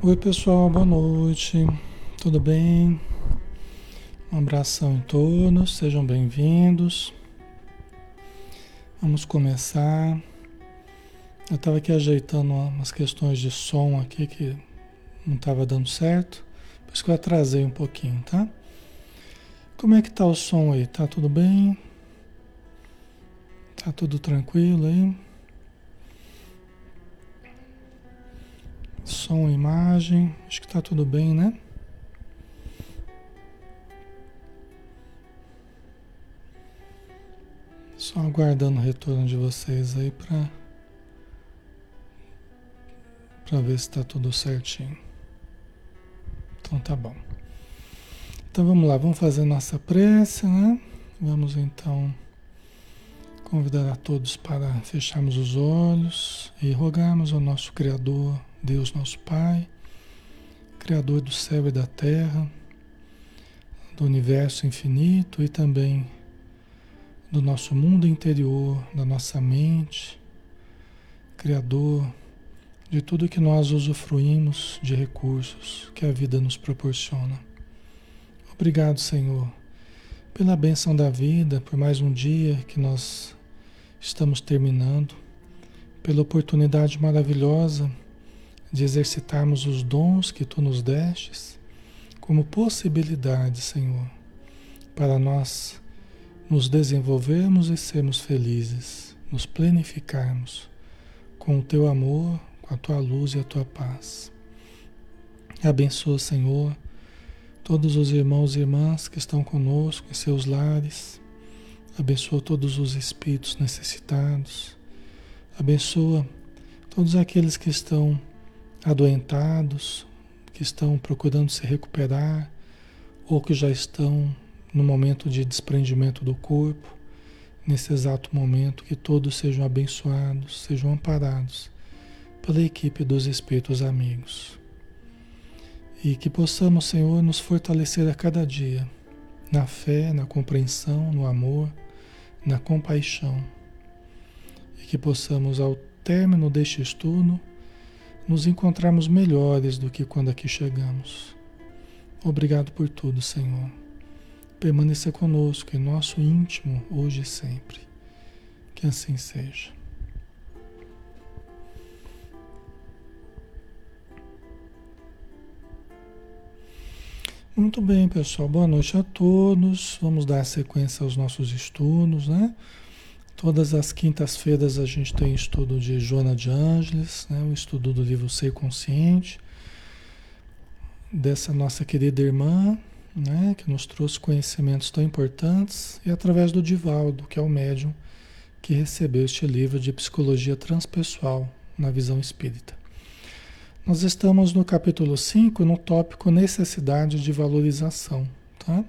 Oi, pessoal, boa noite. Tudo bem? Um abração em todos, sejam bem-vindos. Vamos começar. Eu estava aqui ajeitando umas questões de som aqui que não estava dando certo, por isso que eu atrasei um pouquinho, tá? Como é que tá o som aí? Tá tudo bem? Tá tudo tranquilo aí? Som, imagem, acho que está tudo bem, né? Só aguardando o retorno de vocês aí para para ver se está tudo certinho. Então tá bom. Então vamos lá, vamos fazer nossa prece, né? Vamos então convidar a todos para fecharmos os olhos e rogarmos ao nosso Criador Deus nosso Pai, Criador do céu e da terra, do universo infinito e também do nosso mundo interior, da nossa mente, Criador de tudo que nós usufruímos de recursos que a vida nos proporciona. Obrigado, Senhor, pela benção da vida, por mais um dia que nós estamos terminando, pela oportunidade maravilhosa de exercitarmos os dons que tu nos destes como possibilidade, Senhor, para nós nos desenvolvermos e sermos felizes, nos planificarmos com o teu amor, com a tua luz e a tua paz. Abençoa, Senhor, todos os irmãos e irmãs que estão conosco em seus lares. Abençoa todos os espíritos necessitados. Abençoa todos aqueles que estão adoentados, que estão procurando se recuperar ou que já estão no momento de desprendimento do corpo, nesse exato momento, que todos sejam abençoados, sejam amparados pela equipe dos Espíritos Amigos. E que possamos, Senhor, nos fortalecer a cada dia, na fé, na compreensão, no amor, na compaixão. E que possamos, ao término deste estudo, nos encontrarmos melhores do que quando aqui chegamos. Obrigado por tudo, Senhor. Permaneça conosco em nosso íntimo, hoje e sempre. Que assim seja. Muito bem, pessoal. Boa noite a todos. Vamos dar sequência aos nossos estudos, né? Todas as quintas-feiras a gente tem estudo de Joana de Ângeles, né? o estudo do livro Ser Consciente, dessa nossa querida irmã, né? que nos trouxe conhecimentos tão importantes, e através do Divaldo, que é o médium que recebeu este livro de psicologia transpessoal na visão espírita. Nós estamos no capítulo 5, no tópico necessidade de valorização, tá?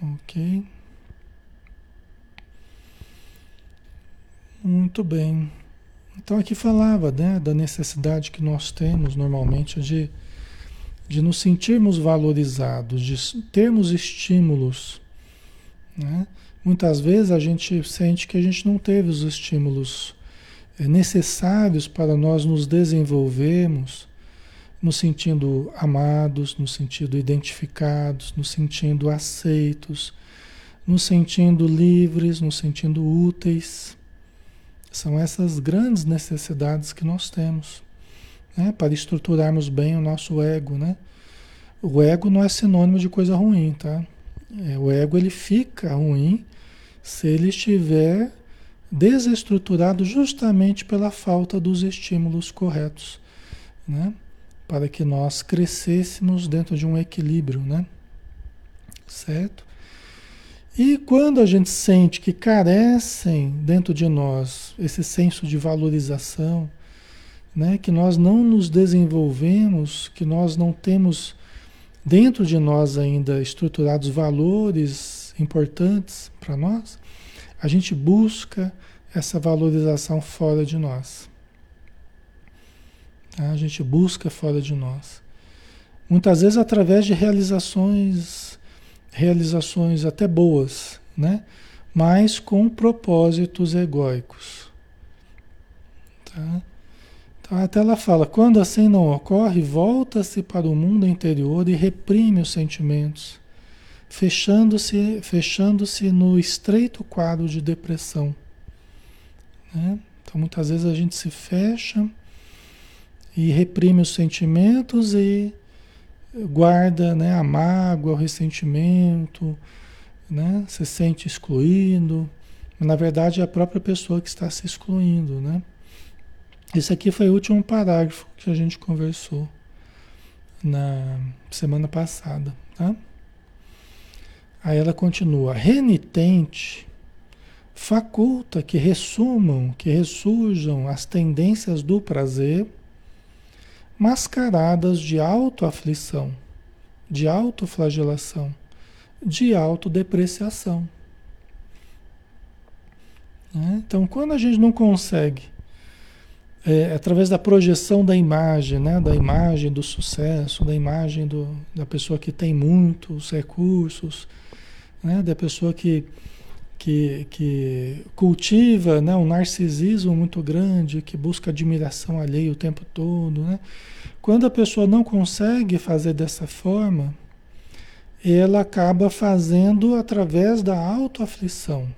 Ok. Muito bem. Então aqui falava né, da necessidade que nós temos normalmente de, de nos sentirmos valorizados, de termos estímulos. Né? Muitas vezes a gente sente que a gente não teve os estímulos eh, necessários para nós nos desenvolvermos, nos sentindo amados, nos sentindo identificados, nos sentindo aceitos, nos sentindo livres, nos sentindo úteis. São essas grandes necessidades que nós temos né? para estruturarmos bem o nosso ego. Né? O ego não é sinônimo de coisa ruim, tá? É, o ego ele fica ruim se ele estiver desestruturado justamente pela falta dos estímulos corretos, né? Para que nós crescêssemos dentro de um equilíbrio, né? Certo? E quando a gente sente que carecem dentro de nós esse senso de valorização, né, que nós não nos desenvolvemos, que nós não temos dentro de nós ainda estruturados valores importantes para nós, a gente busca essa valorização fora de nós. Tá? A gente busca fora de nós. Muitas vezes através de realizações realizações até boas, né? mas com propósitos egóicos. Tá? Então, até ela fala: quando assim não ocorre, volta-se para o mundo interior e reprime os sentimentos, fechando-se fechando-se no estreito quadro de depressão. Né? Então, muitas vezes a gente se fecha e reprime os sentimentos e guarda né, a mágoa, o ressentimento, né? se sente excluído. Na verdade, é a própria pessoa que está se excluindo, né? Esse aqui foi o último parágrafo que a gente conversou na semana passada, tá? Aí ela continua: renitente faculta que ressumam, que ressurjam as tendências do prazer, mascaradas de autoaflição, de autoflagelação, de autodepreciação. Né? Então, quando a gente não consegue é, através da projeção da imagem, né? da imagem do sucesso, da imagem do, da pessoa que tem muitos recursos, né? da pessoa que, que, que cultiva né? um narcisismo muito grande, que busca admiração alheia o tempo todo. Né? Quando a pessoa não consegue fazer dessa forma, ela acaba fazendo através da autoaflição.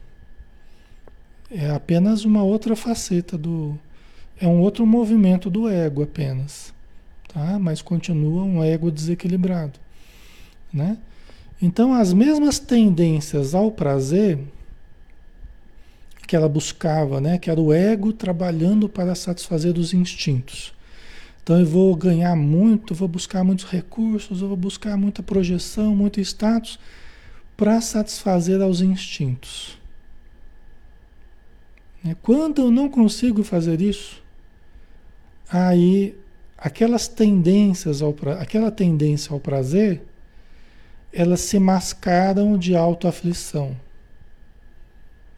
É apenas uma outra faceta do, é um outro movimento do ego apenas, tá? Mas continua um ego desequilibrado, né? Então, as mesmas tendências ao prazer que ela buscava, né? Que era o ego trabalhando para satisfazer os instintos. Então, eu vou ganhar muito, vou buscar muitos recursos, eu vou buscar muita projeção, muito status para satisfazer aos instintos. Quando eu não consigo fazer isso, aí aquelas tendências ao aquela tendência ao prazer, elas se mascaram de autoaflição,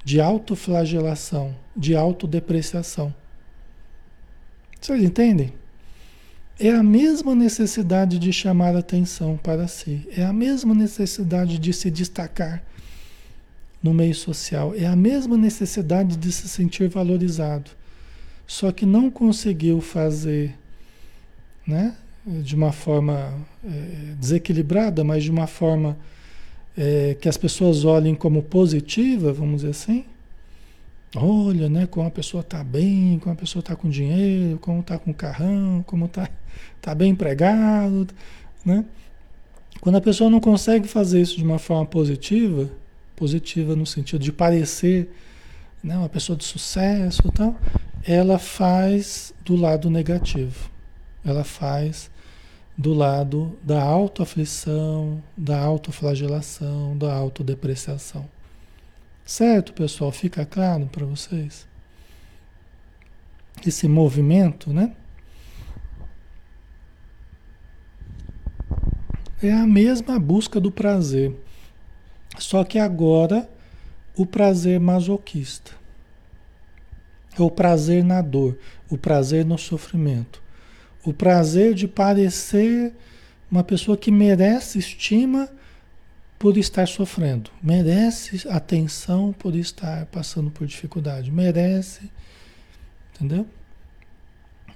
de autoflagelação, de autodepreciação. Vocês entendem? É a mesma necessidade de chamar atenção para si, é a mesma necessidade de se destacar no meio social, é a mesma necessidade de se sentir valorizado só que não conseguiu fazer né, de uma forma é, desequilibrada, mas de uma forma é, que as pessoas olhem como positiva, vamos dizer assim. Olha, né, como a pessoa está bem, como a pessoa está com dinheiro, como está com carrão, como está tá bem empregado, né? Quando a pessoa não consegue fazer isso de uma forma positiva, positiva no sentido de parecer né, uma pessoa de sucesso tal, ela faz do lado negativo. Ela faz do lado da autoaflição, da autoflagelação, da autodepreciação. Certo, pessoal? Fica claro para vocês? Esse movimento, né? É a mesma busca do prazer. Só que agora o prazer masoquista. É o prazer na dor, o prazer no sofrimento. O prazer de parecer uma pessoa que merece estima por estar sofrendo, merece atenção por estar passando por dificuldade, merece, entendeu?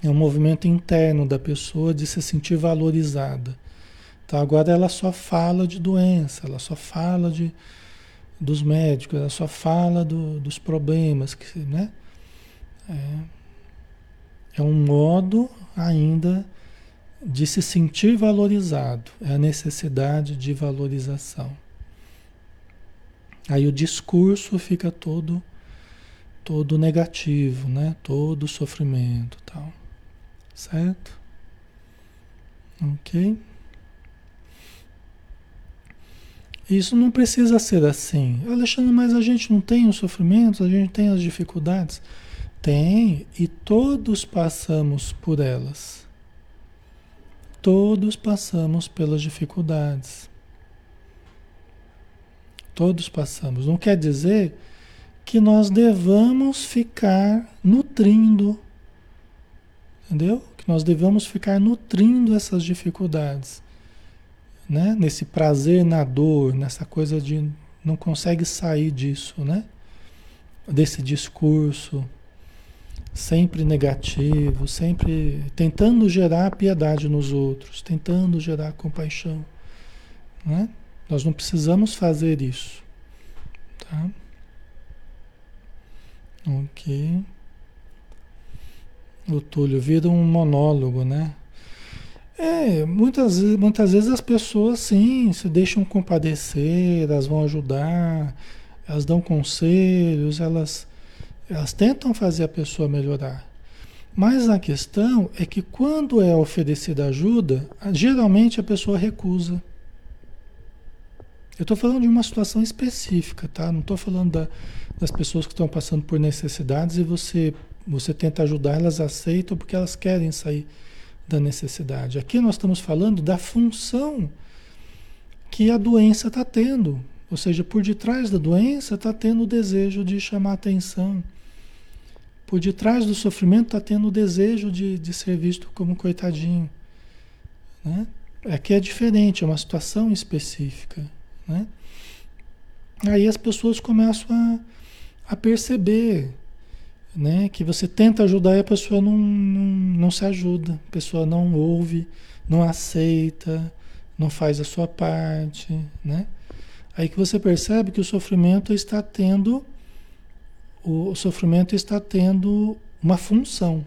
É um movimento interno da pessoa de se sentir valorizada. Então agora ela só fala de doença, ela só fala de, dos médicos, ela só fala do, dos problemas, que, né? É, é um modo ainda de se sentir valorizado, é a necessidade de valorização. Aí o discurso fica todo todo negativo, né? Todo sofrimento, tal. Certo? OK? Isso não precisa ser assim. Alexandre, mas a gente não tem os sofrimentos, a gente tem as dificuldades. Tem, e todos passamos por elas. Todos passamos pelas dificuldades. Todos passamos. Não quer dizer que nós devamos ficar nutrindo, entendeu? Que nós devamos ficar nutrindo essas dificuldades, né? Nesse prazer na dor, nessa coisa de não consegue sair disso, né? Desse discurso sempre negativo, sempre tentando gerar piedade nos outros, tentando gerar compaixão. Né? Nós não precisamos fazer isso. Tá? Ok. O Túlio vira um monólogo, né? É, muitas, muitas vezes as pessoas sim se deixam compadecer, elas vão ajudar, elas dão conselhos, elas, elas tentam fazer a pessoa melhorar. Mas a questão é que quando é oferecida ajuda, geralmente a pessoa recusa. Eu estou falando de uma situação específica, tá? Não estou falando da, das pessoas que estão passando por necessidades e você, você tenta ajudar, elas aceitam porque elas querem sair da necessidade. Aqui nós estamos falando da função que a doença está tendo. Ou seja, por detrás da doença está tendo o desejo de chamar atenção. Por detrás do sofrimento está tendo o desejo de, de ser visto como coitadinho. Né? Aqui é diferente, é uma situação específica. Né? Aí as pessoas começam a, a perceber né? Que você tenta ajudar e a pessoa não, não, não se ajuda, a pessoa não ouve, não aceita, não faz a sua parte, né? Aí que você percebe que o sofrimento está tendo o, sofrimento está tendo uma função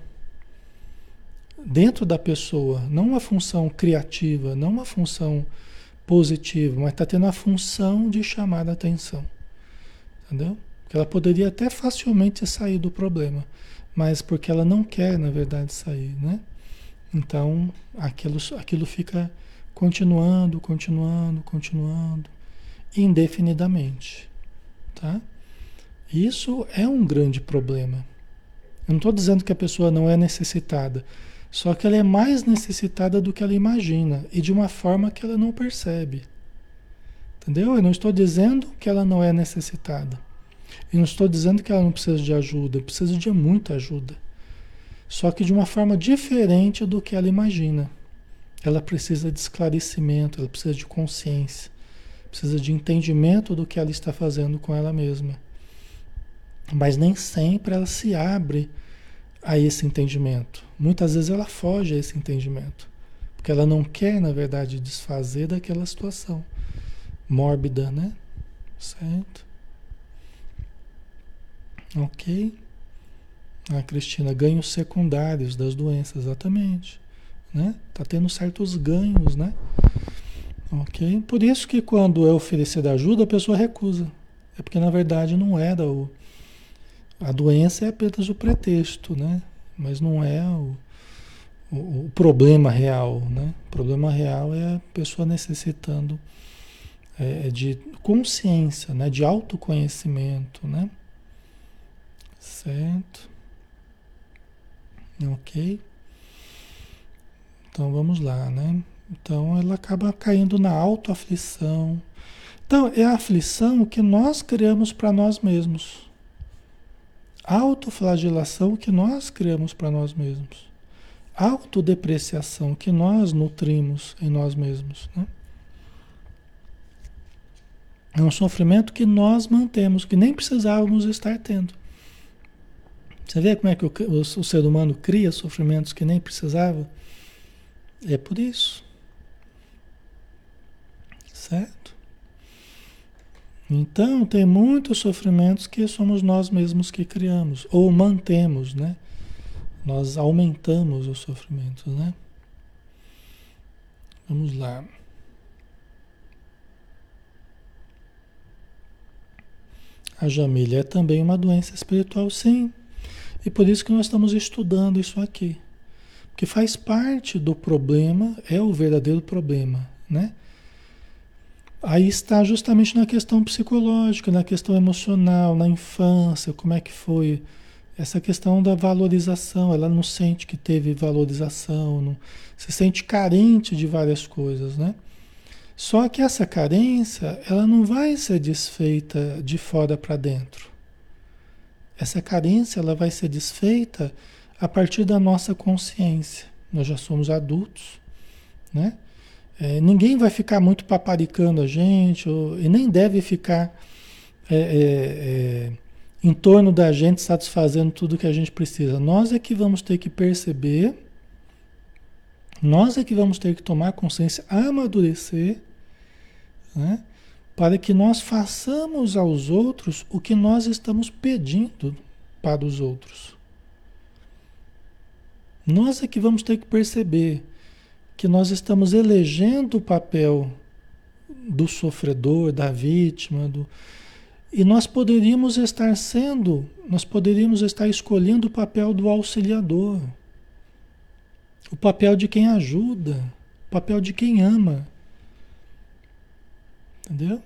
dentro da pessoa, não uma função criativa, não uma função positiva, mas está tendo a função de chamar a atenção. Entendeu? Porque ela poderia até facilmente sair do problema, mas porque ela não quer, na verdade, sair, né? Então, aquilo, aquilo fica continuando, continuando, continuando, indefinidamente, tá? Isso é um grande problema. Eu não estou dizendo que a pessoa não é necessitada, só que ela é mais necessitada do que ela imagina e de uma forma que ela não percebe. Entendeu? Eu não estou dizendo que ela não é necessitada. E não estou dizendo que ela não precisa de ajuda, precisa de muita ajuda. Só que de uma forma diferente do que ela imagina. Ela precisa de esclarecimento, ela precisa de consciência, precisa de entendimento do que ela está fazendo com ela mesma. Mas nem sempre ela se abre a esse entendimento. Muitas vezes ela foge a esse entendimento, porque ela não quer, na verdade, desfazer daquela situação mórbida, né? Certo? Ok? A Cristina, ganhos secundários das doenças, exatamente. Né? Tá tendo certos ganhos, né? Ok? Por isso que quando é oferecida ajuda, a pessoa recusa. É porque na verdade não era o. A doença é apenas o pretexto, né? Mas não é o, o, o problema real, né? O problema real é a pessoa necessitando é, de consciência, né? De autoconhecimento, né? Certo? Ok? Então vamos lá, né? Então ela acaba caindo na autoaflição. Então é a aflição que nós criamos para nós mesmos. Autoflagelação que nós criamos para nós mesmos. Autodepreciação que nós nutrimos em nós mesmos. Né? É um sofrimento que nós mantemos, que nem precisávamos estar tendo. Você vê como é que o, o, o ser humano cria sofrimentos que nem precisava? É por isso. Certo? Então, tem muitos sofrimentos que somos nós mesmos que criamos, ou mantemos, né? Nós aumentamos os sofrimentos, né? Vamos lá. A Jamília é também uma doença espiritual, sim. E por isso que nós estamos estudando isso aqui. Porque faz parte do problema, é o verdadeiro problema, né? Aí está justamente na questão psicológica, na questão emocional, na infância, como é que foi essa questão da valorização. Ela não sente que teve valorização, não, se sente carente de várias coisas, né? Só que essa carência, ela não vai ser desfeita de fora para dentro. Essa carência ela vai ser desfeita a partir da nossa consciência. Nós já somos adultos, né? É, ninguém vai ficar muito paparicando a gente, ou, e nem deve ficar é, é, é em torno da gente satisfazendo tudo que a gente precisa. Nós é que vamos ter que perceber, nós é que vamos ter que tomar consciência, amadurecer, né? para que nós façamos aos outros o que nós estamos pedindo para os outros. Nós é que vamos ter que perceber que nós estamos elegendo o papel do sofredor, da vítima, do, e nós poderíamos estar sendo, nós poderíamos estar escolhendo o papel do auxiliador, o papel de quem ajuda, o papel de quem ama. Entendeu?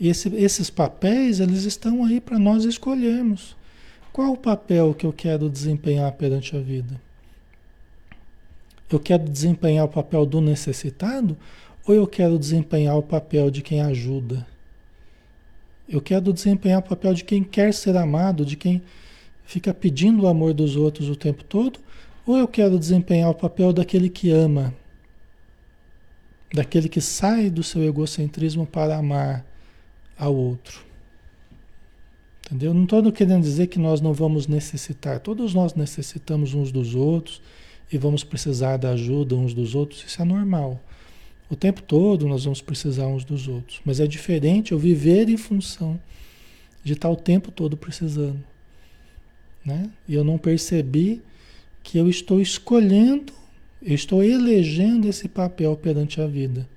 Esse, esses papéis, eles estão aí para nós escolhermos. Qual o papel que eu quero desempenhar perante a vida? Eu quero desempenhar o papel do necessitado ou eu quero desempenhar o papel de quem ajuda? Eu quero desempenhar o papel de quem quer ser amado, de quem fica pedindo o amor dos outros o tempo todo, ou eu quero desempenhar o papel daquele que ama, daquele que sai do seu egocentrismo para amar ao outro. Entendeu? Não estou querendo dizer que nós não vamos necessitar, todos nós necessitamos uns dos outros e vamos precisar da ajuda uns dos outros, isso é normal. O tempo todo nós vamos precisar uns dos outros. Mas é diferente eu viver em função de estar o tempo todo precisando. Né? E eu não percebi que eu estou escolhendo, eu estou elegendo esse papel perante a vida.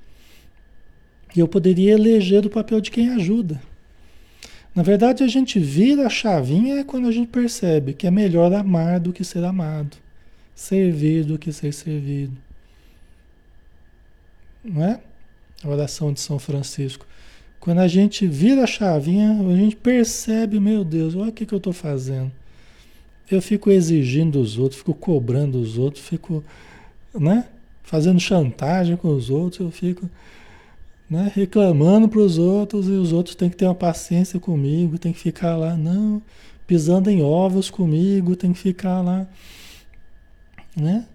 E eu poderia eleger o papel de quem ajuda. Na verdade, a gente vira a chavinha quando a gente percebe que é melhor amar do que ser amado, servir do que ser servido não é? A oração de São Francisco. Quando a gente vira a chavinha, a gente percebe, meu Deus, olha o que, que eu estou fazendo. Eu fico exigindo dos outros, fico cobrando os outros, fico, né? Fazendo chantagem com os outros, eu fico né, reclamando para os outros e os outros têm que ter uma paciência comigo, tem que ficar lá, não, pisando em ovos comigo, tem que ficar lá, né?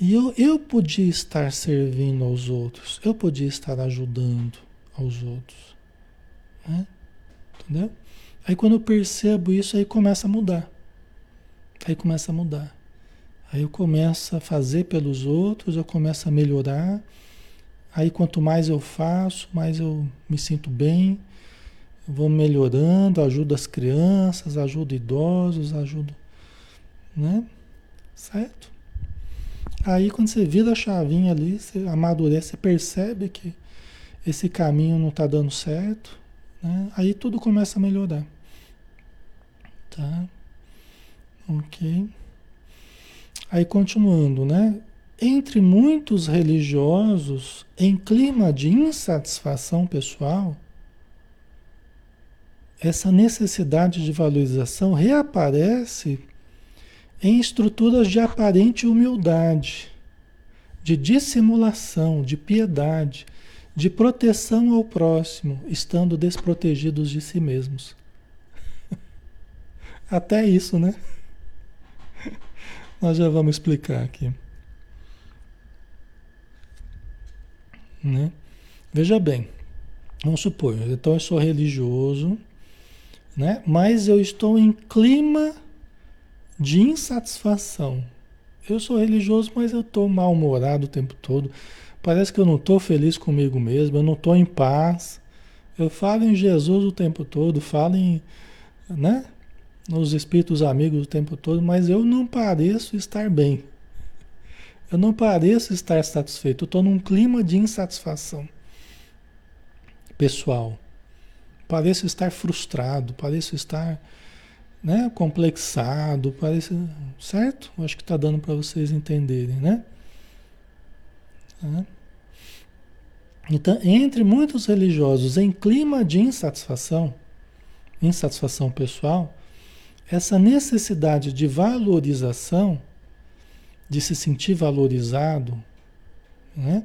E eu, eu podia estar servindo aos outros, eu podia estar ajudando aos outros. Né? Entendeu? Aí quando eu percebo isso, aí começa a mudar. Aí começa a mudar. Aí eu começo a fazer pelos outros, eu começo a melhorar. Aí quanto mais eu faço, mais eu me sinto bem. Vou melhorando, ajudo as crianças, ajudo idosos, ajudo. Né? Certo? Aí quando você vira a chavinha ali, você amadurece, você percebe que esse caminho não está dando certo, né? Aí tudo começa a melhorar. Tá? Ok. Aí continuando, né? Entre muitos religiosos em clima de insatisfação pessoal, essa necessidade de valorização reaparece em estruturas de aparente humildade, de dissimulação, de piedade, de proteção ao próximo, estando desprotegidos de si mesmos. Até isso, né? Nós já vamos explicar aqui. Né? Veja bem, vamos supor, então eu sou religioso, né? mas eu estou em clima de insatisfação. Eu sou religioso, mas eu estou mal-humorado o tempo todo. Parece que eu não estou feliz comigo mesmo, eu não estou em paz. Eu falo em Jesus o tempo todo, falo em, né, nos espíritos amigos o tempo todo, mas eu não pareço estar bem. Eu não pareço estar satisfeito. Eu estou num clima de insatisfação pessoal. Pareço estar frustrado, pareço estar né, complexado, parece, certo? Acho que está dando para vocês entenderem, né? Tá? Então, entre muitos religiosos em clima de insatisfação, insatisfação pessoal, essa necessidade de valorização, de se sentir valorizado, né,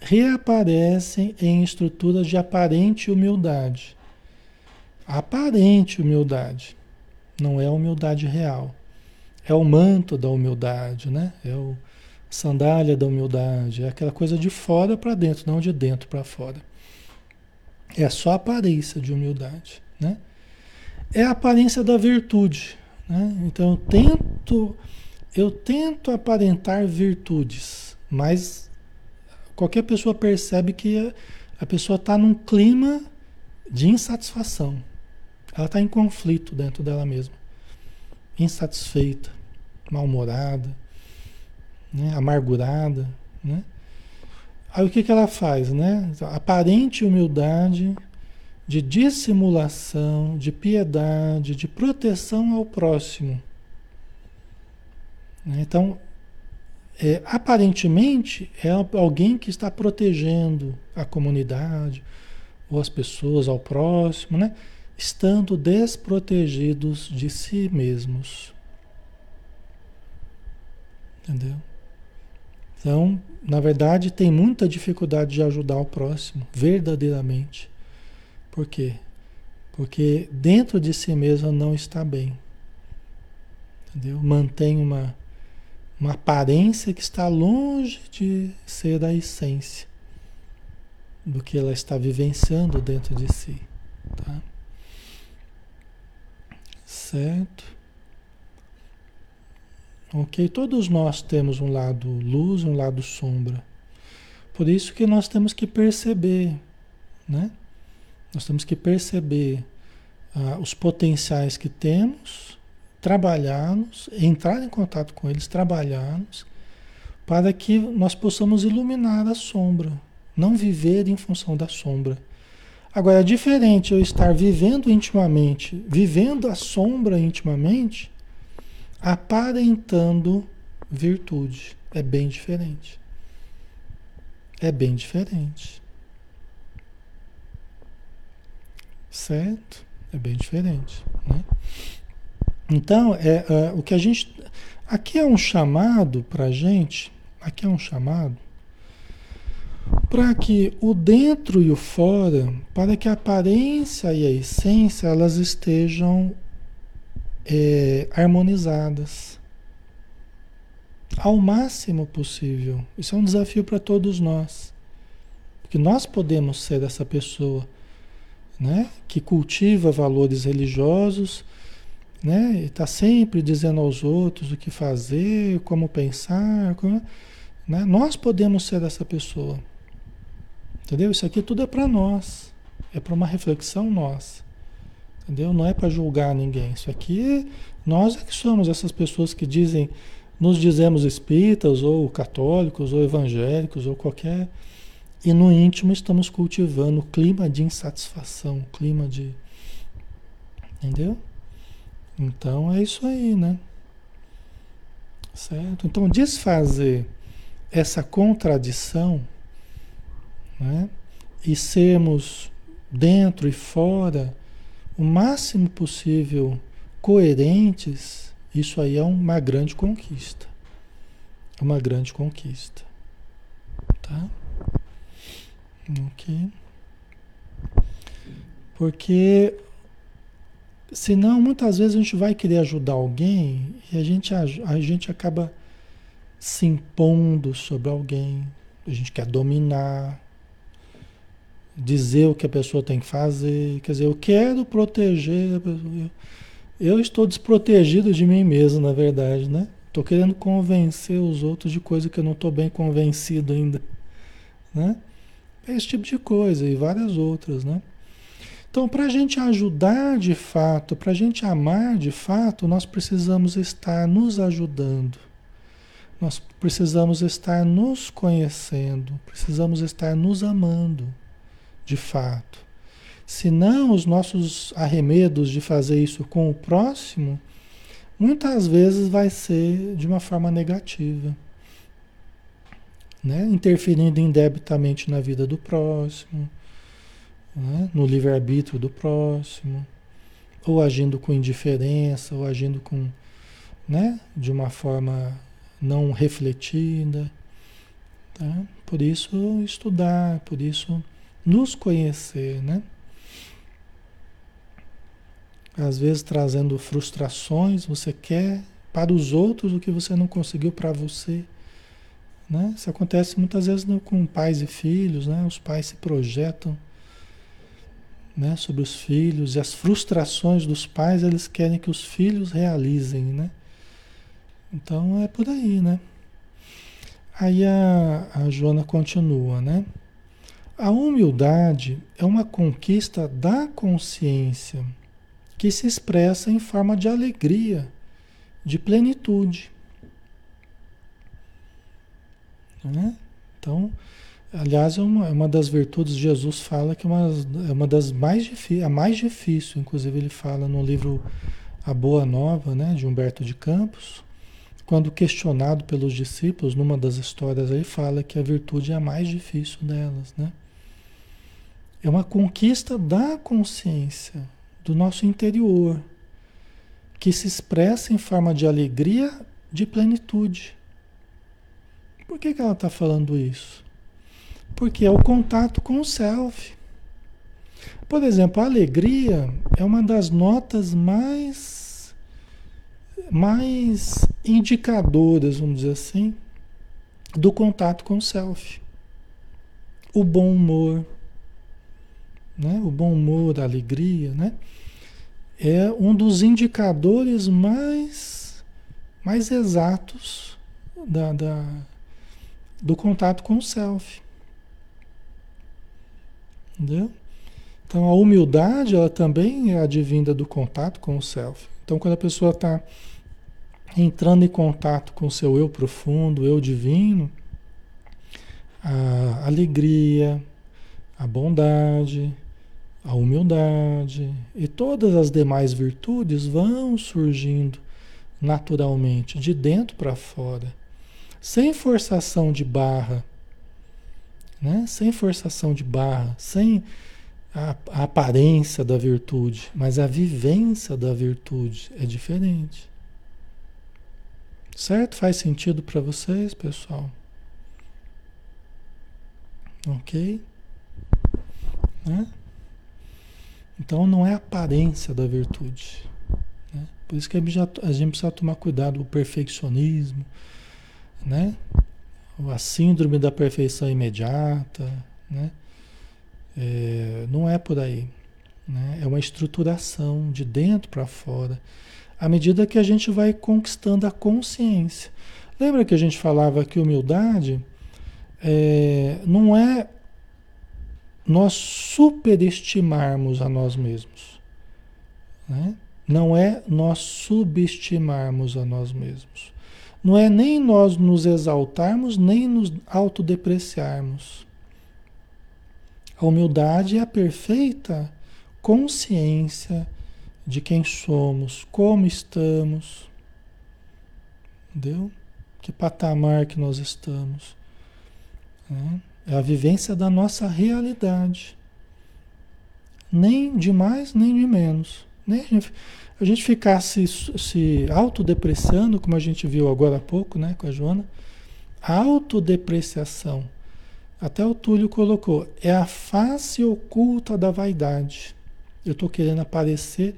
reaparecem em estruturas de aparente humildade. Aparente humildade. Não é a humildade real. É o manto da humildade, né? É o sandália da humildade, é aquela coisa de fora para dentro, não de dentro para fora. É só a aparência de humildade, né? é a aparência da virtude. Né? Então eu tento, eu tento aparentar virtudes, mas qualquer pessoa percebe que a pessoa está num clima de insatisfação. Ela está em conflito dentro dela mesma, insatisfeita, mal-humorada, né? amargurada. Né? Aí o que, que ela faz? Né? Aparente humildade, de dissimulação, de piedade, de proteção ao próximo. Né? Então, é, aparentemente é alguém que está protegendo a comunidade ou as pessoas ao próximo, né? Estando desprotegidos de si mesmos. Entendeu? Então, na verdade, tem muita dificuldade de ajudar o próximo, verdadeiramente. Por quê? Porque dentro de si mesmo não está bem. Entendeu? Mantém uma, uma aparência que está longe de ser a essência do que ela está vivenciando dentro de si. Tá? Certo? Ok? Todos nós temos um lado luz, um lado sombra. Por isso que nós temos que perceber, né? Nós temos que perceber ah, os potenciais que temos, trabalhá-los, entrar em contato com eles, trabalhá-los, para que nós possamos iluminar a sombra, não viver em função da sombra. Agora, é diferente eu estar vivendo intimamente, vivendo a sombra intimamente, aparentando virtude. É bem diferente. É bem diferente. Certo? É bem diferente. Né? Então, é, é, o que a gente. Aqui é um chamado para a gente. Aqui é um chamado para que o dentro e o fora, para que a aparência e a essência elas estejam é, harmonizadas ao máximo possível. Isso é um desafio para todos nós, porque nós podemos ser essa pessoa né? que cultiva valores religiosos, né? e está sempre dizendo aos outros o que fazer, como pensar. Como, né? Nós podemos ser essa pessoa. Entendeu? Isso aqui tudo é para nós. É para uma reflexão nossa. Entendeu? Não é para julgar ninguém. Isso aqui, nós é que somos essas pessoas que dizem, nos dizemos espíritas, ou católicos, ou evangélicos, ou qualquer e no íntimo estamos cultivando clima de insatisfação, clima de. Entendeu? Então é isso aí, né? Certo? Então desfazer essa contradição, né? E sermos dentro e fora o máximo possível coerentes, isso aí é uma grande conquista. Uma grande conquista. Tá? Ok. Porque senão muitas vezes a gente vai querer ajudar alguém e a gente, a, a gente acaba se impondo sobre alguém. A gente quer dominar, dizer o que a pessoa tem que fazer. Quer dizer, eu quero proteger a pessoa. Eu, estou desprotegido de mim mesmo, na verdade, né? Estou querendo convencer os outros de coisa que eu não estou bem convencido ainda, né? Esse tipo de coisa e várias outras, né? Então, para a gente ajudar de fato, para a gente amar de fato, nós precisamos estar nos ajudando. Nós precisamos estar nos conhecendo, precisamos estar nos amando de fato. Senão, os nossos arremedos de fazer isso com o próximo, muitas vezes vai ser de uma forma negativa né? interferindo indebitamente na vida do próximo, né? no livre-arbítrio do próximo, ou agindo com indiferença, ou agindo com, né? de uma forma não refletida. Tá? Por isso estudar, por isso nos conhecer, né? Às vezes trazendo frustrações, você quer para os outros o que você não conseguiu para você. Né? Isso acontece muitas vezes com pais e filhos, né? Os pais se projetam né, sobre os filhos e as frustrações dos pais, eles querem que os filhos realizem, né? Então é por aí, né? Aí a, a Joana continua, né? A humildade é uma conquista da consciência que se expressa em forma de alegria, de plenitude. Né? Então, aliás, é uma, é uma das virtudes, Jesus fala que é uma, é uma das mais difíceis, a mais difícil, inclusive ele fala no livro A Boa Nova, né, de Humberto de Campos, quando questionado pelos discípulos, numa das histórias aí, fala que a virtude é a mais difícil delas, né? É uma conquista da consciência, do nosso interior, que se expressa em forma de alegria, de plenitude. Por que, que ela está falando isso? Porque é o contato com o self. Por exemplo, a alegria é uma das notas mais, mais indicadoras, vamos dizer assim, do contato com o self. O bom humor, né? o bom humor, a alegria, né? é um dos indicadores mais, mais exatos da, da, do contato com o self. Entendeu? Então a humildade ela também é advinda do contato com o self. Então quando a pessoa está entrando em contato com o seu eu profundo, eu divino, a alegria, a bondade, a humildade e todas as demais virtudes vão surgindo naturalmente, de dentro para fora, sem forçação de barra, né? sem forçação de barra, sem a, a aparência da virtude, mas a vivência da virtude é diferente. Certo? Faz sentido para vocês, pessoal? Ok? Né? Então não é a aparência da virtude. Né? Por isso que a gente, precisa tomar cuidado com o perfeccionismo, né? a síndrome da perfeição imediata. Né? É, não é por aí. Né? É uma estruturação de dentro para fora, à medida que a gente vai conquistando a consciência. Lembra que a gente falava que humildade é, não é nós superestimarmos a nós mesmos. Né? Não é nós subestimarmos a nós mesmos. Não é nem nós nos exaltarmos, nem nos autodepreciarmos. A humildade é a perfeita consciência de quem somos, como estamos. Entendeu? Que patamar que nós estamos. Né? É a vivência da nossa realidade. Nem de mais, nem de menos. Nem a gente, a gente ficar se, se autodepreciando, como a gente viu agora há pouco né, com a Joana. Autodepreciação. Até o Túlio colocou. É a face oculta da vaidade. Eu estou querendo aparecer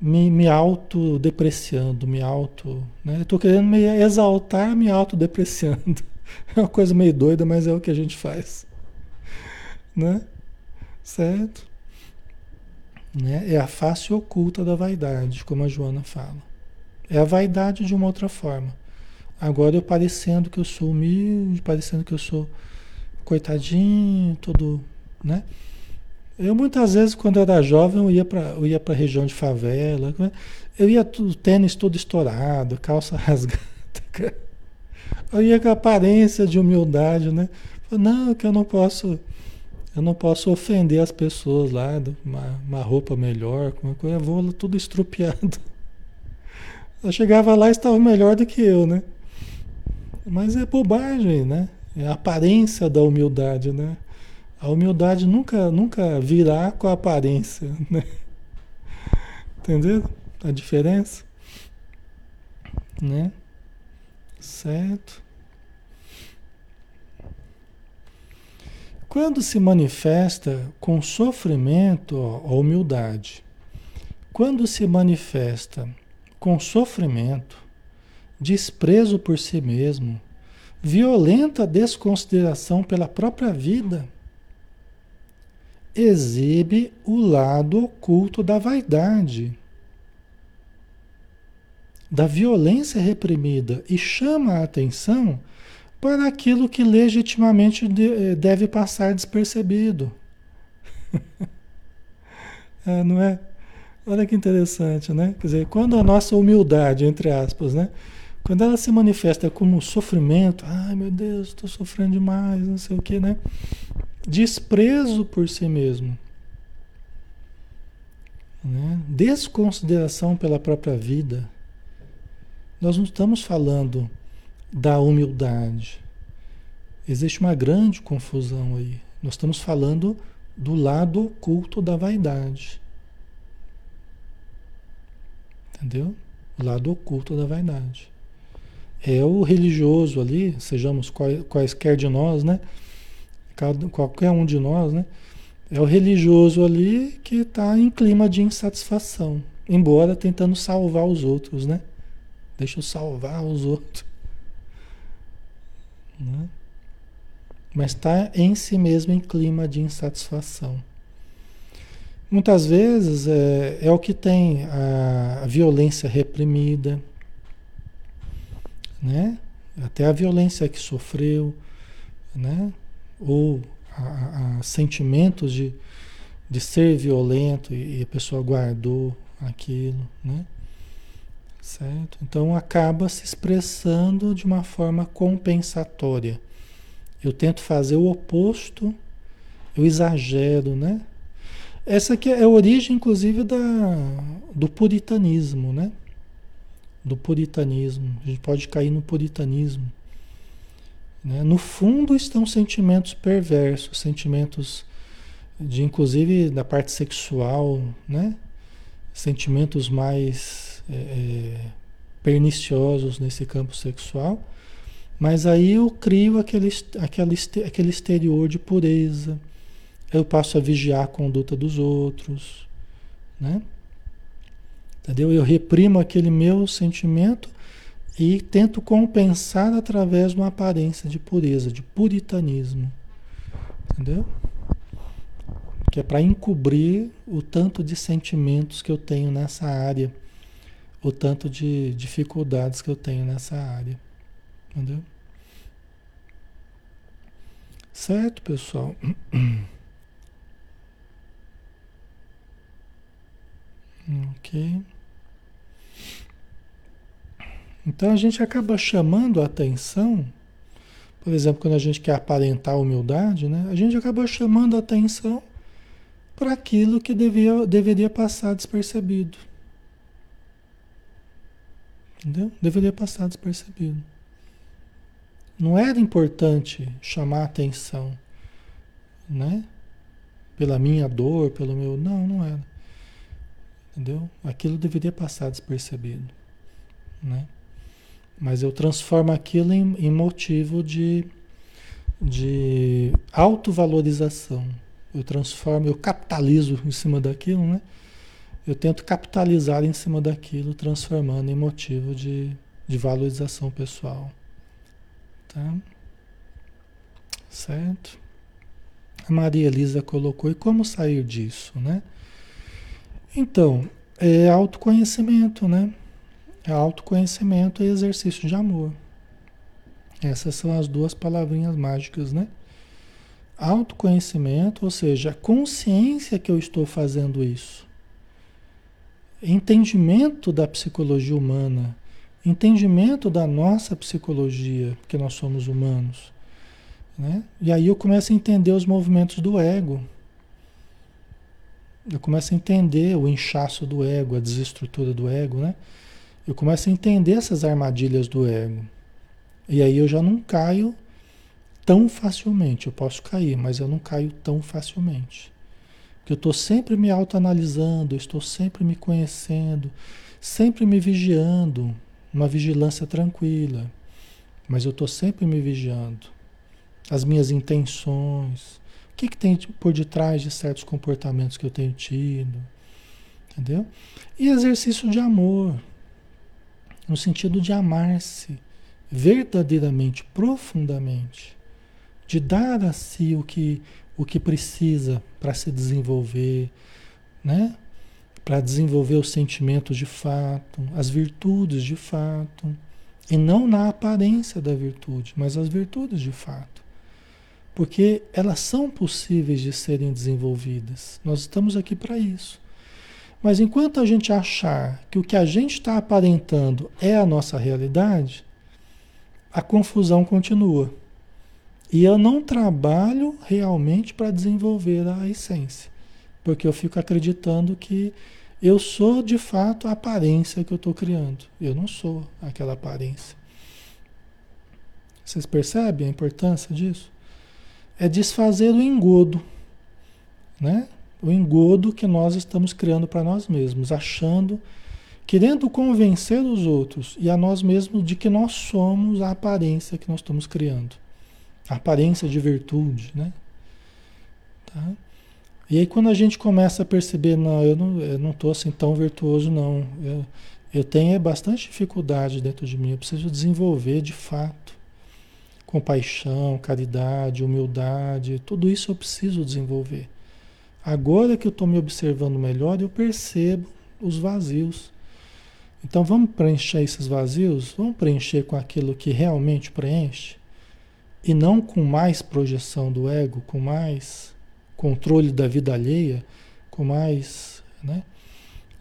me, me autodepreciando, me auto. Né? Estou querendo me exaltar me autodepreciando. É uma coisa meio doida, mas é o que a gente faz. Né? Certo? Né? É a face oculta da vaidade, como a Joana fala. É a vaidade de uma outra forma. Agora eu parecendo que eu sou humilde, parecendo que eu sou coitadinho, todo, né? Eu muitas vezes, quando era jovem, eu ia para para região de favela, eu ia tudo, tênis todo estourado, calça rasgada. Eu ia com a aparência de humildade, né? Não, que eu não posso, eu não posso ofender as pessoas lá, uma, uma roupa melhor, uma coisa, vou tudo estrupiado. Eu chegava lá e estava melhor do que eu, né? Mas é bobagem, né? É a aparência da humildade, né? A humildade nunca, nunca virá com a aparência, né? Entendeu? A diferença? Né? Certo? Quando se manifesta com sofrimento a humildade, quando se manifesta com sofrimento, desprezo por si mesmo, violenta desconsideração pela própria vida, exibe o lado oculto da vaidade, da violência reprimida e chama a atenção para aquilo que legitimamente eh, deve passar despercebido. é, não é? Olha que interessante, né? Quer dizer, quando a nossa humildade, entre aspas, né? Quando ela se manifesta como sofrimento, ai meu Deus, estou sofrendo demais, não sei o que, né? Desprezo por si mesmo. Né? Desconsideração pela própria vida. Nós não estamos falando da humildade. Existe uma grande confusão aí. Nós estamos falando do lado oculto da vaidade. Entendeu? O lado oculto da vaidade. É o religioso ali, sejamos quaisquer de nós, né? qualquer um de nós, né? É o religioso ali que está em clima de insatisfação, embora tentando salvar os outros, né? Deixa eu salvar os outros. Né? Mas está em si mesmo em clima de insatisfação. Muitas vezes é, é o que tem a, a violência reprimida, né? Até a violência que sofreu, né? Ou a, a sentimentos de, de ser violento e, e a pessoa guardou aquilo, né? Certo? Então acaba se expressando de uma forma compensatória. Eu tento fazer o oposto, eu exagero, né? Essa aqui é a origem, inclusive, da, do puritanismo, né? Do puritanismo. A gente pode cair no puritanismo. Né? No fundo estão sentimentos perversos, sentimentos de, inclusive, da parte sexual, né? Sentimentos mais é, é perniciosos nesse campo sexual. Mas aí eu crio aquele, aquele, aquele exterior de pureza eu passo a vigiar a conduta dos outros, né? Entendeu? Eu reprimo aquele meu sentimento e tento compensar através de uma aparência de pureza, de puritanismo. Entendeu? Que é para encobrir o tanto de sentimentos que eu tenho nessa área, o tanto de dificuldades que eu tenho nessa área. Entendeu? Certo, pessoal? Ok. Então a gente acaba chamando a atenção, por exemplo, quando a gente quer aparentar humildade, né? A gente acaba chamando a atenção para aquilo que devia, deveria passar despercebido. Entendeu? Deveria passar despercebido. Não era importante chamar atenção, né? Pela minha dor, pelo meu. Não, não era. Entendeu? Aquilo deveria passar despercebido. Né? Mas eu transformo aquilo em, em motivo de, de autovalorização. Eu transformo, eu capitalizo em cima daquilo, né? Eu tento capitalizar em cima daquilo, transformando em motivo de, de valorização pessoal. Tá? Certo? A Maria Elisa colocou, e como sair disso, né? Então, é autoconhecimento, né? É autoconhecimento e exercício de amor. Essas são as duas palavrinhas mágicas, né? Autoconhecimento, ou seja, a consciência que eu estou fazendo isso. Entendimento da psicologia humana, entendimento da nossa psicologia, porque nós somos humanos. Né? E aí eu começo a entender os movimentos do ego, eu começo a entender o inchaço do ego, a desestrutura do ego, né? Eu começo a entender essas armadilhas do ego. E aí eu já não caio tão facilmente. Eu posso cair, mas eu não caio tão facilmente. Porque eu estou sempre me autoanalisando, estou sempre me conhecendo, sempre me vigiando, uma vigilância tranquila. Mas eu estou sempre me vigiando. As minhas intenções, o que, que tem por detrás de certos comportamentos que eu tenho tido? Entendeu? E exercício de amor, no sentido de amar-se verdadeiramente, profundamente, de dar a si o que, o que precisa para se desenvolver, né? Para desenvolver os sentimentos de fato, as virtudes de fato, e não na aparência da virtude, mas as virtudes de fato. Porque elas são possíveis de serem desenvolvidas. Nós estamos aqui para isso. Mas enquanto a gente achar que o que a gente está aparentando é a nossa realidade, a confusão continua. E eu não trabalho realmente para desenvolver a essência, porque eu fico acreditando que eu sou de fato a aparência que eu estou criando. Eu não sou aquela aparência. Vocês percebem a importância disso? É desfazer o engodo, né? O engodo que nós estamos criando para nós mesmos, achando, querendo convencer os outros e a nós mesmos de que nós somos a aparência que nós estamos criando aparência de virtude, né? Tá? E aí quando a gente começa a perceber, não, eu não, eu não assim tão virtuoso não, eu, eu tenho bastante dificuldade dentro de mim, eu preciso desenvolver de fato compaixão, caridade, humildade, tudo isso eu preciso desenvolver. Agora que eu estou me observando melhor, eu percebo os vazios. Então vamos preencher esses vazios? Vamos preencher com aquilo que realmente preenche? E não com mais projeção do ego, com mais controle da vida alheia, com mais, né?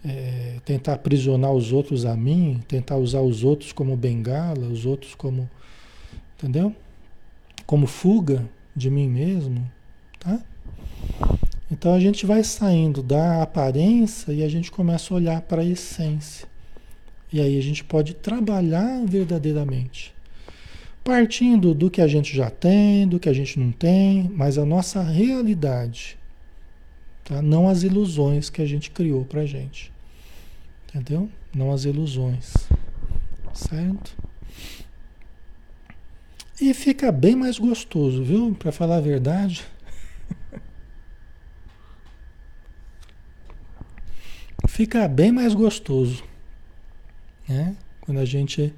É, tentar aprisionar os outros a mim, tentar usar os outros como bengala, os outros como, entendeu? Como fuga de mim mesmo, tá? Então a gente vai saindo da aparência e a gente começa a olhar para a essência. E aí a gente pode trabalhar verdadeiramente. Partindo do que a gente já tem, do que a gente não tem, mas a nossa realidade, tá? não as ilusões que a gente criou para gente. Entendeu? Não as ilusões. Certo? E fica bem mais gostoso, viu? Para falar a verdade. fica bem mais gostoso. Né? Quando a gente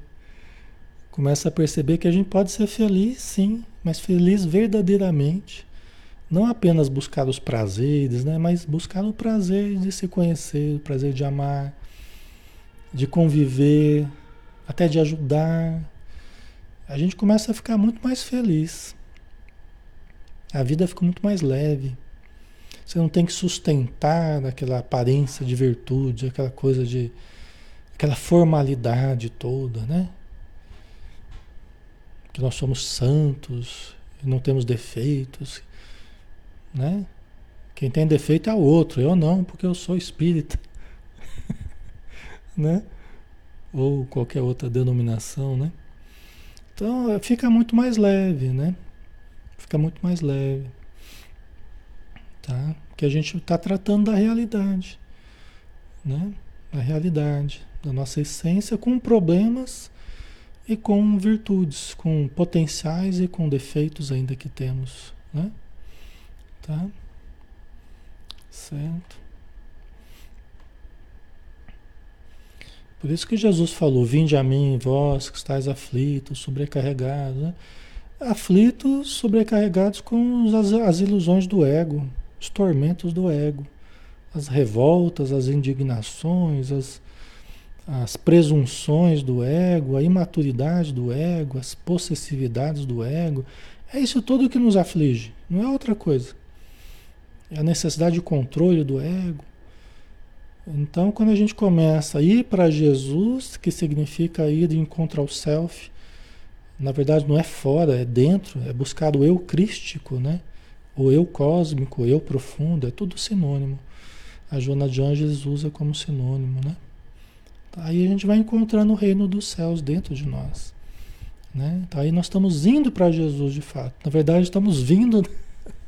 começa a perceber que a gente pode ser feliz, sim, mas feliz verdadeiramente. Não apenas buscar os prazeres, né? mas buscar o prazer de se conhecer, o prazer de amar, de conviver, até de ajudar. A gente começa a ficar muito mais feliz. A vida fica muito mais leve. Você não tem que sustentar aquela aparência de virtude, aquela coisa de. aquela formalidade toda, né? Que nós somos santos, não temos defeitos, né? Quem tem defeito é o outro, eu não, porque eu sou espírita, né? Ou qualquer outra denominação, né? Então fica muito mais leve, né? Fica muito mais leve, tá? Porque a gente está tratando da realidade, né? Da realidade, da nossa essência com problemas e com virtudes, com potenciais e com defeitos ainda que temos, né? Tá? Certo? Por isso que Jesus falou: Vinde a mim, vós que estáis aflitos, sobrecarregados. Né? Aflitos, sobrecarregados com as, as ilusões do ego, os tormentos do ego, as revoltas, as indignações, as, as presunções do ego, a imaturidade do ego, as possessividades do ego. É isso tudo que nos aflige, não é outra coisa. É a necessidade de controle do ego. Então, quando a gente começa a ir para Jesus, que significa ir de encontro ao self, na verdade não é fora, é dentro, é buscar o eu crístico, né? O eu cósmico, o eu profundo, é tudo sinônimo. A Joana de Angeles usa como sinônimo, né? Aí a gente vai encontrando o reino dos céus dentro de nós. Né? Então aí nós estamos indo para Jesus de fato. Na verdade, estamos vindo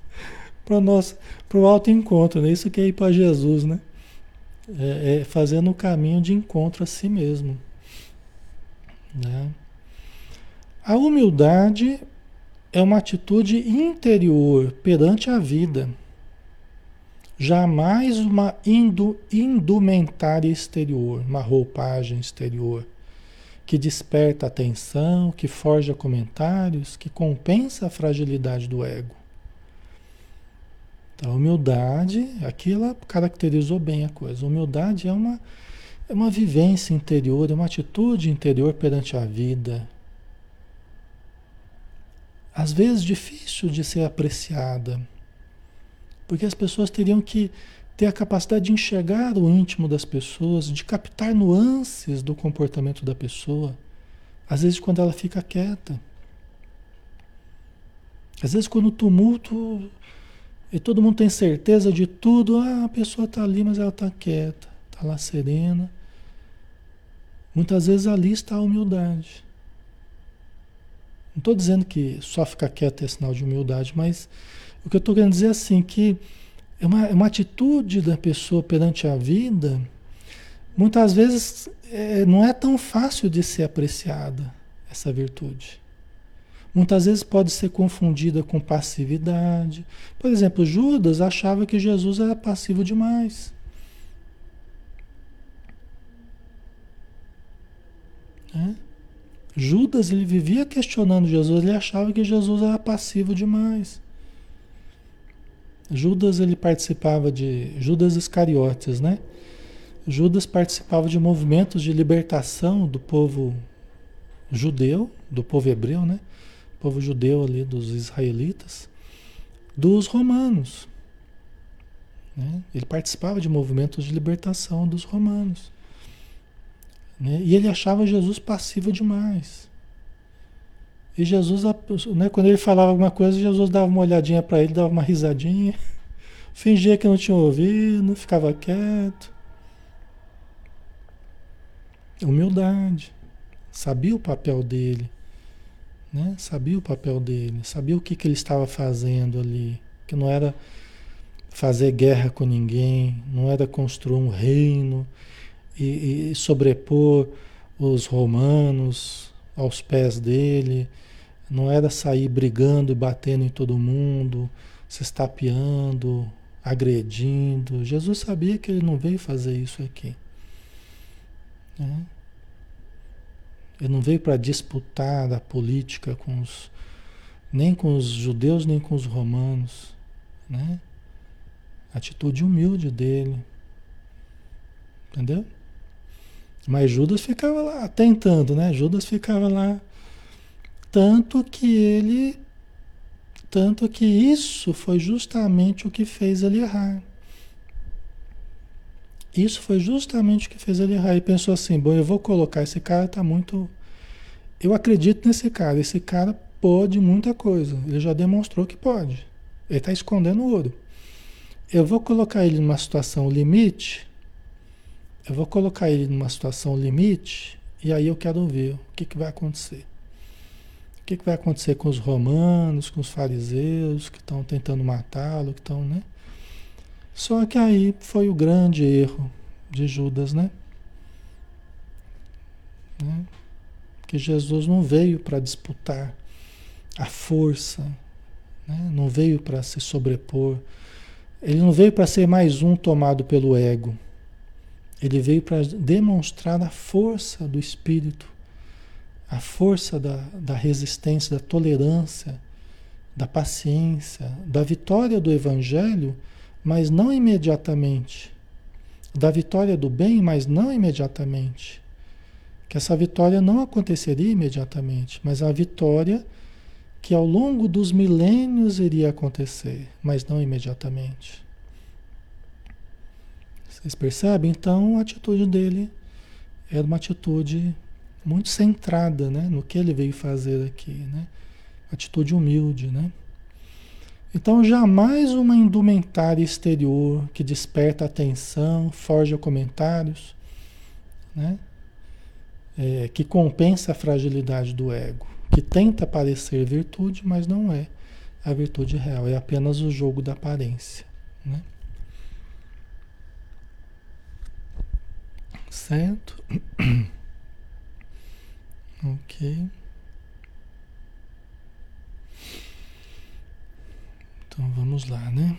para o alto encontro. Né? Isso que é ir para Jesus, né? É, é fazendo o caminho de encontro a si mesmo. Né? A humildade é uma atitude interior perante a vida jamais uma indu, indumentária exterior, uma roupagem exterior. que desperta atenção, que forja comentários, que compensa a fragilidade do ego. Então, a humildade, aqui ela caracterizou bem a coisa. A humildade é uma, é uma vivência interior, é uma atitude interior perante a vida. Às vezes difícil de ser apreciada, porque as pessoas teriam que ter a capacidade de enxergar o íntimo das pessoas, de captar nuances do comportamento da pessoa. Às vezes, quando ela fica quieta. Às vezes, quando o tumulto e todo mundo tem certeza de tudo, ah, a pessoa está ali, mas ela está quieta, está lá serena. Muitas vezes ali está a humildade. Não estou dizendo que só ficar quieto é sinal de humildade, mas o que eu estou querendo dizer é assim, que é uma, é uma atitude da pessoa perante a vida, muitas vezes é, não é tão fácil de ser apreciada, essa virtude. Muitas vezes pode ser confundida com passividade. Por exemplo, Judas achava que Jesus era passivo demais. Né? Judas ele vivia questionando Jesus, ele achava que Jesus era passivo demais. Judas ele participava de Judas Iscariotes, né? Judas participava de movimentos de libertação do povo judeu, do povo hebreu, né? povo judeu ali, dos israelitas, dos romanos. Né? Ele participava de movimentos de libertação dos romanos. Né? E ele achava Jesus passivo demais. E Jesus, né, quando ele falava alguma coisa, Jesus dava uma olhadinha para ele, dava uma risadinha, fingia que não tinha ouvido, ficava quieto. Humildade. Sabia o papel dele. Né? Sabia o papel dele, sabia o que, que ele estava fazendo ali, que não era fazer guerra com ninguém, não era construir um reino e, e sobrepor os romanos aos pés dele, não era sair brigando e batendo em todo mundo, se estapeando, agredindo. Jesus sabia que ele não veio fazer isso aqui. Né? Ele não veio para disputar a política com os, nem com os judeus, nem com os romanos. Né? Atitude humilde dele. Entendeu? Mas Judas ficava lá tentando, né? Judas ficava lá. Tanto que ele. Tanto que isso foi justamente o que fez ele errar. Isso foi justamente o que fez ele errar. Ele pensou assim: bom, eu vou colocar esse cara, tá muito. Eu acredito nesse cara. Esse cara pode muita coisa. Ele já demonstrou que pode. Ele está escondendo ouro. Eu vou colocar ele numa situação limite. Eu vou colocar ele numa situação limite. E aí eu quero ver o que, que vai acontecer. O que, que vai acontecer com os romanos, com os fariseus que estão tentando matá-lo, que estão, né? Só que aí foi o grande erro de Judas, né? né? Que Jesus não veio para disputar a força, né? não veio para se sobrepor, ele não veio para ser mais um tomado pelo ego. Ele veio para demonstrar a força do espírito, a força da, da resistência, da tolerância, da paciência, da vitória do evangelho mas não imediatamente. Da vitória do bem, mas não imediatamente. Que essa vitória não aconteceria imediatamente, mas a vitória que ao longo dos milênios iria acontecer, mas não imediatamente. Vocês percebem? Então a atitude dele era uma atitude muito centrada né, no que ele veio fazer aqui. Né? Atitude humilde, né? Então, jamais uma indumentária exterior que desperta atenção, forja comentários, né? É, que compensa a fragilidade do ego, que tenta parecer virtude, mas não é a virtude real, é apenas o jogo da aparência. Né? Certo? ok. Então vamos lá, né?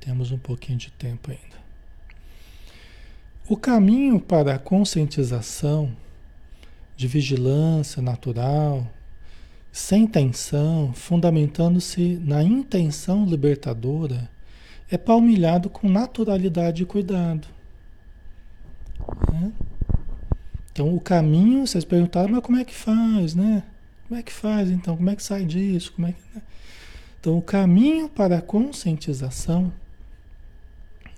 Temos um pouquinho de tempo ainda. O caminho para a conscientização de vigilância natural, sem tensão, fundamentando-se na intenção libertadora, é palmilhado com naturalidade e cuidado. Né? Então, o caminho, vocês perguntaram, mas como é que faz, né? Como é que faz, então? Como é que sai disso? Como é que... Né? Então, o caminho para a conscientização,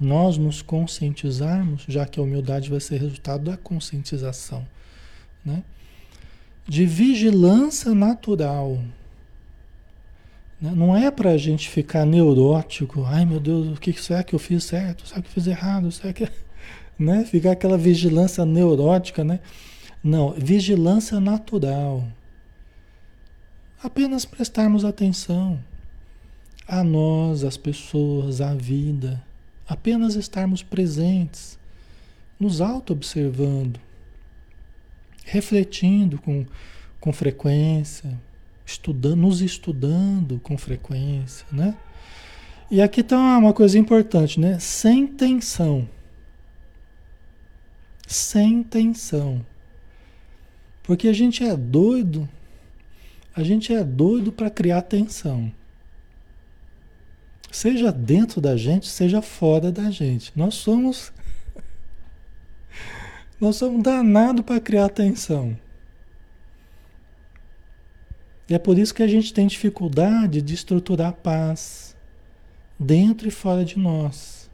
nós nos conscientizarmos, já que a humildade vai ser resultado da conscientização né? de vigilância natural. Né? Não é para a gente ficar neurótico, ai meu Deus, o que será que eu fiz certo? Será que eu fiz errado? Será que. Né? Ficar aquela vigilância neurótica, né? Não, vigilância natural. Apenas prestarmos atenção a nós, as pessoas, à vida. Apenas estarmos presentes, nos auto-observando refletindo com, com frequência, estudando, nos estudando com frequência, né? E aqui está uma coisa importante, né? Sem tensão. Sem tensão. Porque a gente é doido, a gente é doido para criar tensão. Seja dentro da gente, seja fora da gente. Nós somos nós somos danados para criar tensão. E é por isso que a gente tem dificuldade de estruturar paz dentro e fora de nós.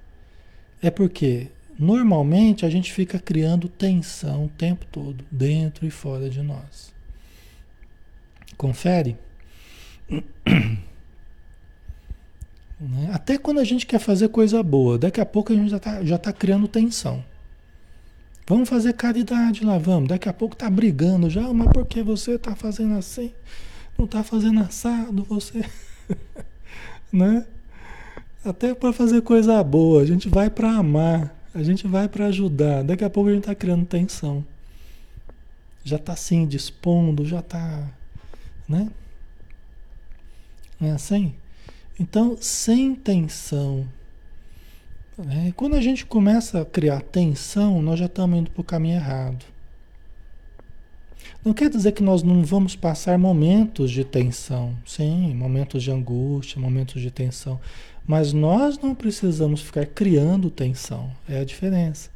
É porque normalmente a gente fica criando tensão o tempo todo, dentro e fora de nós. Confere? Né? Até quando a gente quer fazer coisa boa, daqui a pouco a gente já está já tá criando tensão. Vamos fazer caridade lá, vamos. Daqui a pouco tá brigando já, mas por que você tá fazendo assim? Não tá fazendo assado você, né? Até para fazer coisa boa, a gente vai para amar, a gente vai para ajudar. Daqui a pouco a gente tá criando tensão. Já tá assim dispondo, já tá, né? Não é assim? Então, sem tensão, é, quando a gente começa a criar tensão, nós já estamos indo para o caminho errado. Não quer dizer que nós não vamos passar momentos de tensão, sim, momentos de angústia, momentos de tensão, mas nós não precisamos ficar criando tensão, é a diferença.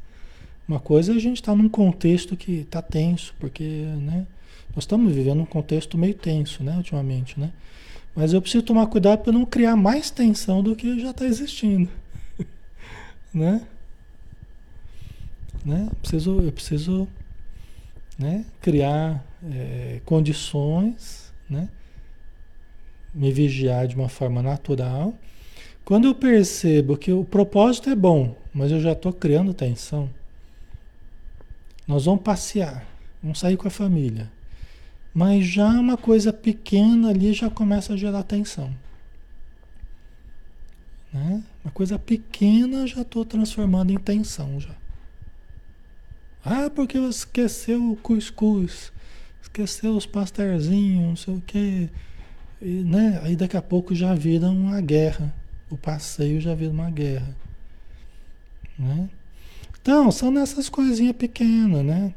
Uma coisa é a gente estar tá num contexto que está tenso, porque né, nós estamos vivendo um contexto meio tenso né, ultimamente, né? Mas eu preciso tomar cuidado para não criar mais tensão do que já está existindo né? né? Preciso, eu preciso né? criar é, condições, né? me vigiar de uma forma natural. Quando eu percebo que o propósito é bom, mas eu já estou criando tensão, nós vamos passear, vamos sair com a família. Mas já uma coisa pequena ali já começa a gerar tensão. Né? Uma coisa pequena já estou transformando em tensão já. Ah, porque você esqueceu o cuscuz, esqueceu os pastelzinhos, não sei o quê. E, né? Aí daqui a pouco já vira uma guerra. O passeio já vira uma guerra. Né? Então, são nessas coisinhas pequenas, né?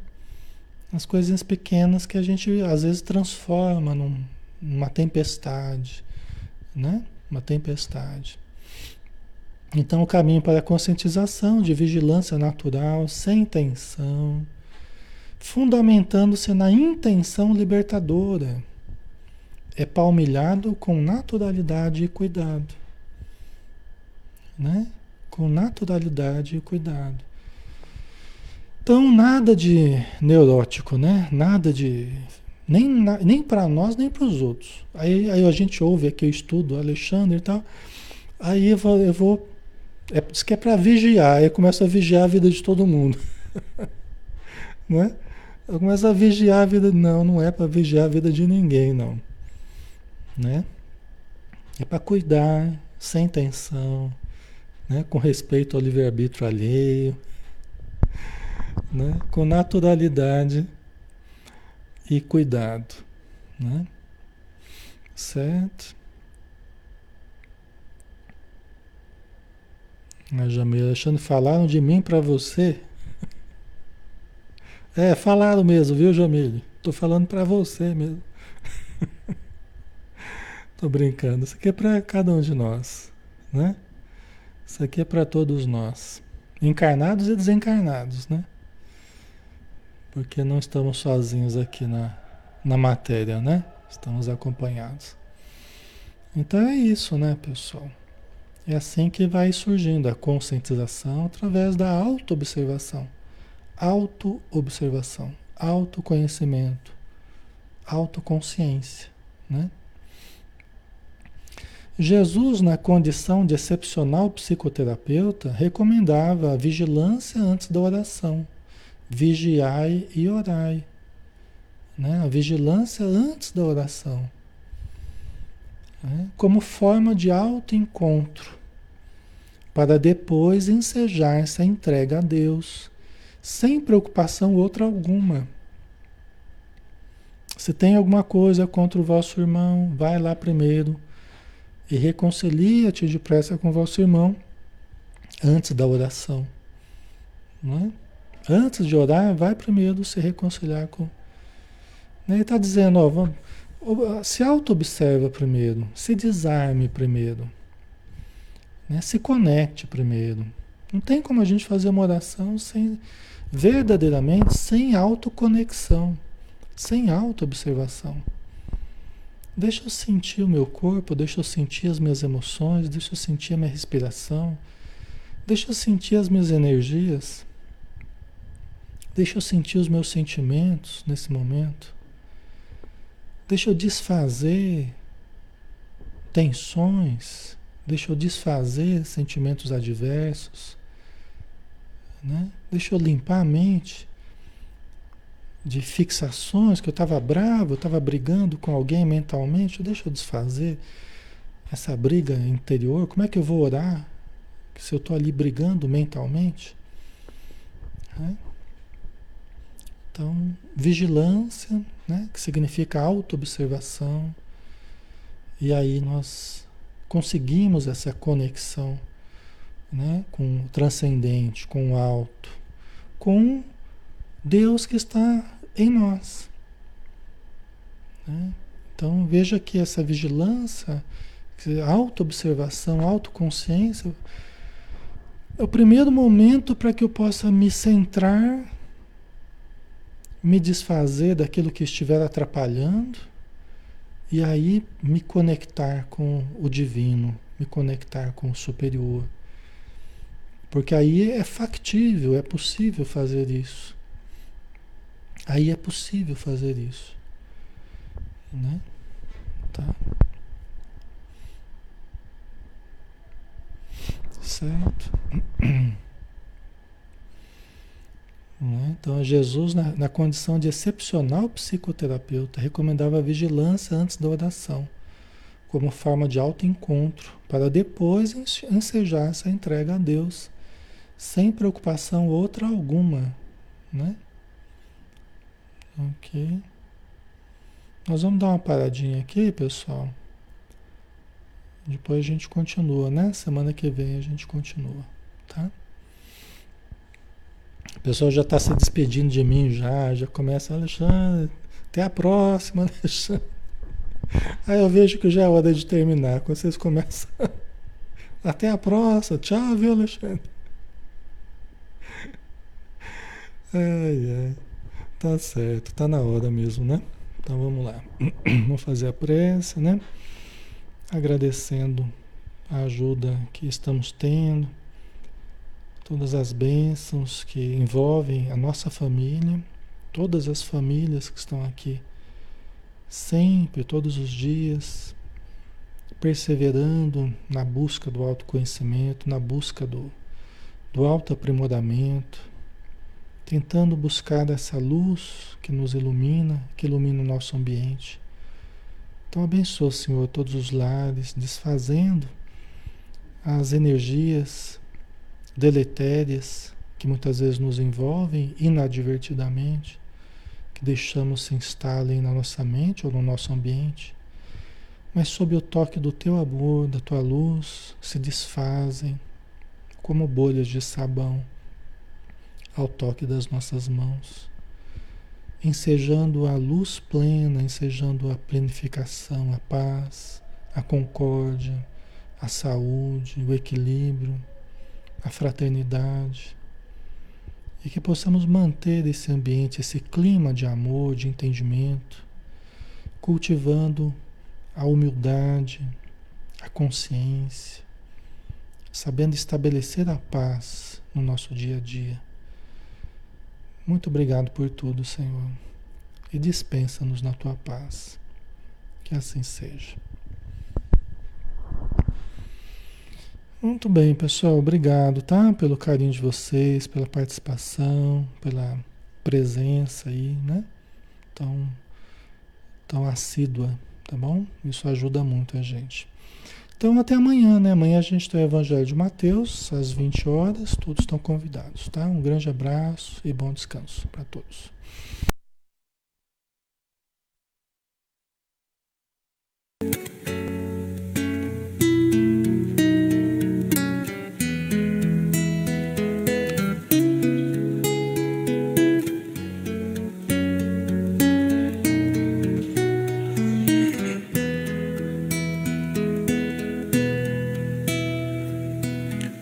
As coisinhas pequenas que a gente às vezes transforma num, numa tempestade, né? Uma tempestade. Então, o caminho para a conscientização de vigilância natural, sem tensão, fundamentando-se na intenção libertadora, é palmilhado com naturalidade e cuidado. Né? Com naturalidade e cuidado. Então, nada de neurótico, né? Nada de. Nem, nem para nós, nem para os outros. Aí, aí a gente ouve aqui o estudo, Alexandre e tal. Aí eu vou, eu vou é, diz que é para vigiar, aí começa a vigiar a vida de todo mundo. não é? Eu começo a vigiar a vida. Não, não é para vigiar a vida de ninguém, não. Né? É para cuidar, sem tensão, né? com respeito ao livre-arbítrio alheio, né? com naturalidade e cuidado. Né? Certo? A Jamila Alexandre, falaram de mim para você? É, falaram mesmo, viu, Jamile? Tô falando para você mesmo. Tô brincando. Isso aqui é para cada um de nós, né? Isso aqui é para todos nós, encarnados e desencarnados, né? Porque não estamos sozinhos aqui na, na matéria, né? Estamos acompanhados. Então é isso, né, pessoal? É assim que vai surgindo a conscientização através da auto-observação. Auto-observação, autoconhecimento, autoconsciência, né? Jesus, na condição de excepcional psicoterapeuta, recomendava a vigilância antes da oração. Vigiai e orai. Né? A vigilância antes da oração né? como forma de autoencontro, para depois ensejar essa entrega a Deus, sem preocupação outra alguma. Se tem alguma coisa contra o vosso irmão, vai lá primeiro e reconcilia-te depressa com vosso irmão antes da oração. Não é? Antes de orar, vai primeiro se reconciliar com. Ele está dizendo, ó, vamos, se auto-observa primeiro, se desarme primeiro, né? se conecte primeiro. Não tem como a gente fazer uma oração sem verdadeiramente sem autoconexão, sem auto-observação. Deixa eu sentir o meu corpo, deixa eu sentir as minhas emoções, deixa eu sentir a minha respiração, deixa eu sentir as minhas energias, deixa eu sentir os meus sentimentos nesse momento. Deixa eu desfazer tensões, deixa eu desfazer sentimentos adversos, né? deixa eu limpar a mente de fixações, que eu estava bravo, estava brigando com alguém mentalmente, deixa eu desfazer essa briga interior, como é que eu vou orar se eu estou ali brigando mentalmente? Né? Então, vigilância, né, que significa autoobservação, e aí nós conseguimos essa conexão né, com o transcendente, com o alto, com Deus que está em nós. Né? Então veja que essa vigilância, autoobservação, autoconsciência, é o primeiro momento para que eu possa me centrar me desfazer daquilo que estiver atrapalhando e aí me conectar com o divino, me conectar com o superior. Porque aí é factível, é possível fazer isso. Aí é possível fazer isso. Né? Tá? Certo? Né? Então, Jesus, na, na condição de excepcional psicoterapeuta, recomendava a vigilância antes da oração, como forma de autoencontro, para depois ensejar essa entrega a Deus, sem preocupação outra alguma. Né? Ok. Nós vamos dar uma paradinha aqui, pessoal. Depois a gente continua, né? Semana que vem a gente continua, tá? O pessoal já está se despedindo de mim já, já começa, Alexandre, até a próxima, Alexandre. Aí eu vejo que já é hora de terminar, quando vocês começam. Até a próxima, tchau, viu, Alexandre? Ai, ai. Tá certo, tá na hora mesmo, né? Então vamos lá. Vamos fazer a prece, né? Agradecendo a ajuda que estamos tendo todas as bênçãos que envolvem a nossa família, todas as famílias que estão aqui, sempre, todos os dias, perseverando na busca do autoconhecimento, na busca do, do autoaprimoramento, tentando buscar essa luz que nos ilumina, que ilumina o nosso ambiente. Então abençoa, Senhor, todos os lares, desfazendo as energias deletérias que muitas vezes nos envolvem inadvertidamente, que deixamos se instalem na nossa mente ou no nosso ambiente, mas sob o toque do teu amor, da tua luz, se desfazem como bolhas de sabão ao toque das nossas mãos. ensejando a luz plena, ensejando a planificação, a paz, a concórdia, a saúde, o equilíbrio, a fraternidade. E que possamos manter esse ambiente, esse clima de amor, de entendimento, cultivando a humildade, a consciência, sabendo estabelecer a paz no nosso dia a dia. Muito obrigado por tudo, Senhor. E dispensa-nos na tua paz. Que assim seja. Muito bem, pessoal. Obrigado, tá? Pelo carinho de vocês, pela participação, pela presença aí, né? Tão, tão assídua, tá bom? Isso ajuda muito a gente. Então, até amanhã, né? Amanhã a gente tem o Evangelho de Mateus, às 20 horas. Todos estão convidados, tá? Um grande abraço e bom descanso para todos.